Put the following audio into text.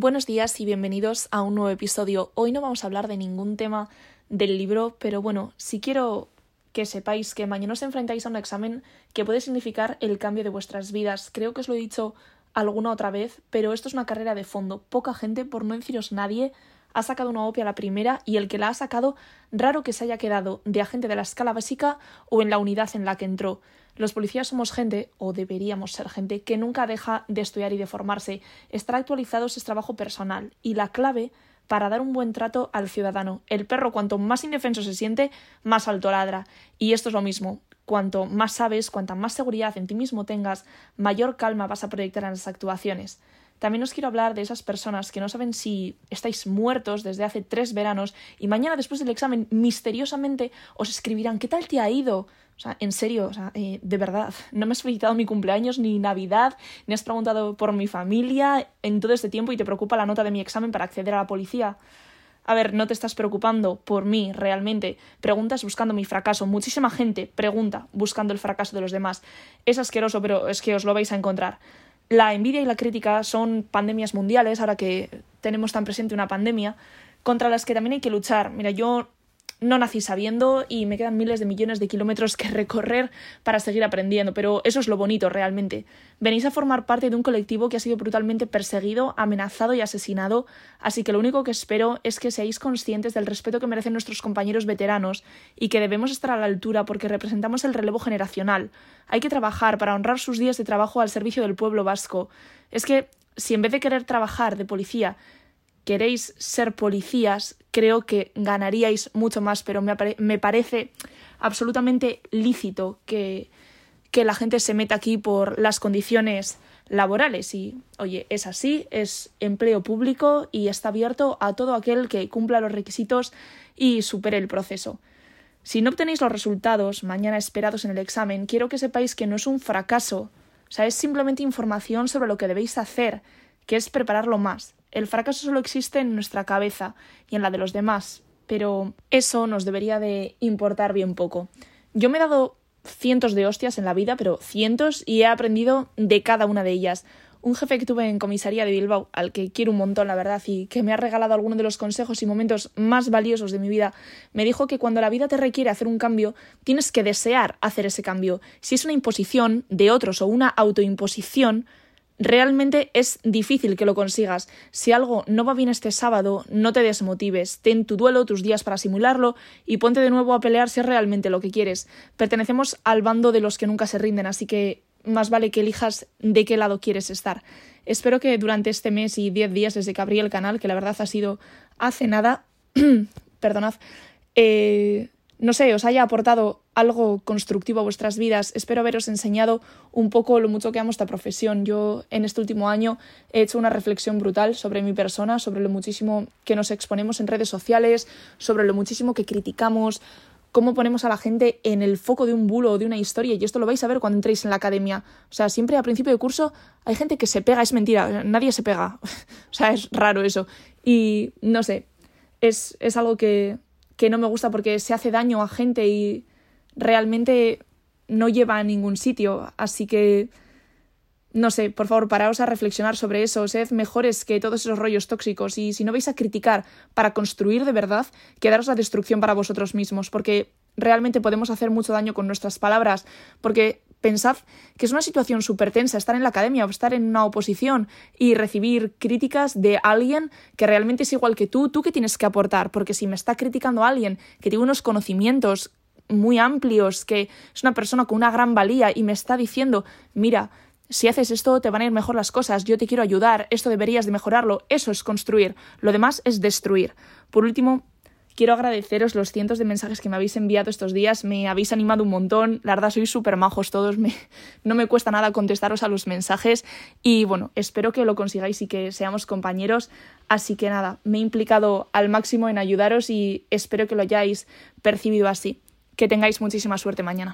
Buenos días y bienvenidos a un nuevo episodio. Hoy no vamos a hablar de ningún tema del libro, pero bueno, si quiero que sepáis que mañana os enfrentáis a un examen que puede significar el cambio de vuestras vidas. Creo que os lo he dicho alguna otra vez, pero esto es una carrera de fondo. Poca gente, por no deciros nadie, ha sacado una OPE a la primera y el que la ha sacado, raro que se haya quedado de agente de la escala básica o en la unidad en la que entró. Los policías somos gente, o deberíamos ser gente, que nunca deja de estudiar y de formarse. Estar actualizados es trabajo personal y la clave para dar un buen trato al ciudadano. El perro cuanto más indefenso se siente, más alto ladra. Y esto es lo mismo. Cuanto más sabes, cuanta más seguridad en ti mismo tengas, mayor calma vas a proyectar en las actuaciones. También os quiero hablar de esas personas que no saben si estáis muertos desde hace tres veranos y mañana después del examen misteriosamente os escribirán ¿qué tal te ha ido? O sea, en serio, o sea, eh, de verdad, no me has felicitado mi cumpleaños ni Navidad, ni has preguntado por mi familia en todo este tiempo y te preocupa la nota de mi examen para acceder a la policía. A ver, no te estás preocupando por mí realmente. Preguntas buscando mi fracaso. Muchísima gente pregunta buscando el fracaso de los demás. Es asqueroso, pero es que os lo vais a encontrar. La envidia y la crítica son pandemias mundiales, ahora que tenemos tan presente una pandemia, contra las que también hay que luchar. Mira, yo no nací sabiendo y me quedan miles de millones de kilómetros que recorrer para seguir aprendiendo, pero eso es lo bonito realmente. Venís a formar parte de un colectivo que ha sido brutalmente perseguido, amenazado y asesinado, así que lo único que espero es que seáis conscientes del respeto que merecen nuestros compañeros veteranos y que debemos estar a la altura porque representamos el relevo generacional. Hay que trabajar para honrar sus días de trabajo al servicio del pueblo vasco. Es que si en vez de querer trabajar de policía queréis ser policías, creo que ganaríais mucho más, pero me, parece absolutamente lícito que, que la gente se meta aquí por las condiciones laborales y oye, es así, es empleo público y está abierto a todo aquel que cumpla los requisitos y supere el proceso. Si no obtenéis los resultados mañana esperados en el examen, quiero que sepáis que no es un fracaso, o sea, es simplemente información sobre lo que debéis hacer, que es prepararlo más. El fracaso solo existe en nuestra cabeza y en la de los demás, pero eso nos debería de importar bien poco. Yo me he dado cientos de hostias en la vida, pero cientos, y he aprendido de cada una de ellas. Un jefe que tuve en comisaría de Bilbao, al que quiero un montón, la verdad, y que me ha regalado algunos de los consejos y momentos más valiosos de mi vida, me dijo que cuando la vida te requiere hacer un cambio, tienes que desear hacer ese cambio. Si es una imposición de otros o una autoimposición, realmente es difícil que lo consigas. Si algo no va bien este sábado, no te desmotives, ten tu duelo, tus días para simularlo y ponte de nuevo a pelear si es realmente lo que quieres. Pertenecemos al bando de los que nunca se rinden, así que más vale que elijas de qué lado quieres estar. Espero que durante este mes y diez días desde que abrí el canal, que la verdad ha sido hace nada, perdonad, eh, no sé, os haya aportado algo constructivo a vuestras vidas. Espero haberos enseñado un poco lo mucho que amo esta profesión. Yo en este último año he hecho una reflexión brutal sobre mi persona, sobre lo muchísimo que nos exponemos en redes sociales, sobre lo muchísimo que criticamos, cómo ponemos a la gente en el foco de un bulo o de una historia, y esto lo vais a ver cuando entréis en la academia. O sea, siempre a principio de curso hay gente que se pega, es mentira, nadie se pega. o sea, es raro eso. Y no sé, es, es algo que, que no me gusta porque se hace daño a gente y realmente no lleva a ningún sitio. Así que, no sé, por favor, paraos a reflexionar sobre eso, sed mejores que todos esos rollos tóxicos y si no vais a criticar para construir de verdad, quedaros la destrucción para vosotros mismos, porque realmente podemos hacer mucho daño con nuestras palabras, porque pensad que es una situación súper tensa estar en la academia o estar en una oposición y recibir críticas de alguien que realmente es igual que tú, tú que tienes que aportar, porque si me está criticando alguien que tiene unos conocimientos muy amplios, que es una persona con una gran valía y me está diciendo, mira, si haces esto te van a ir mejor las cosas, yo te quiero ayudar, esto deberías de mejorarlo, eso es construir, lo demás es destruir. Por último, Quiero agradeceros los cientos de mensajes que me habéis enviado estos días, me habéis animado un montón, la verdad sois súper majos todos, me, no me cuesta nada contestaros a los mensajes y bueno, espero que lo consigáis y que seamos compañeros, así que nada, me he implicado al máximo en ayudaros y espero que lo hayáis percibido así. Que tengáis muchísima suerte mañana.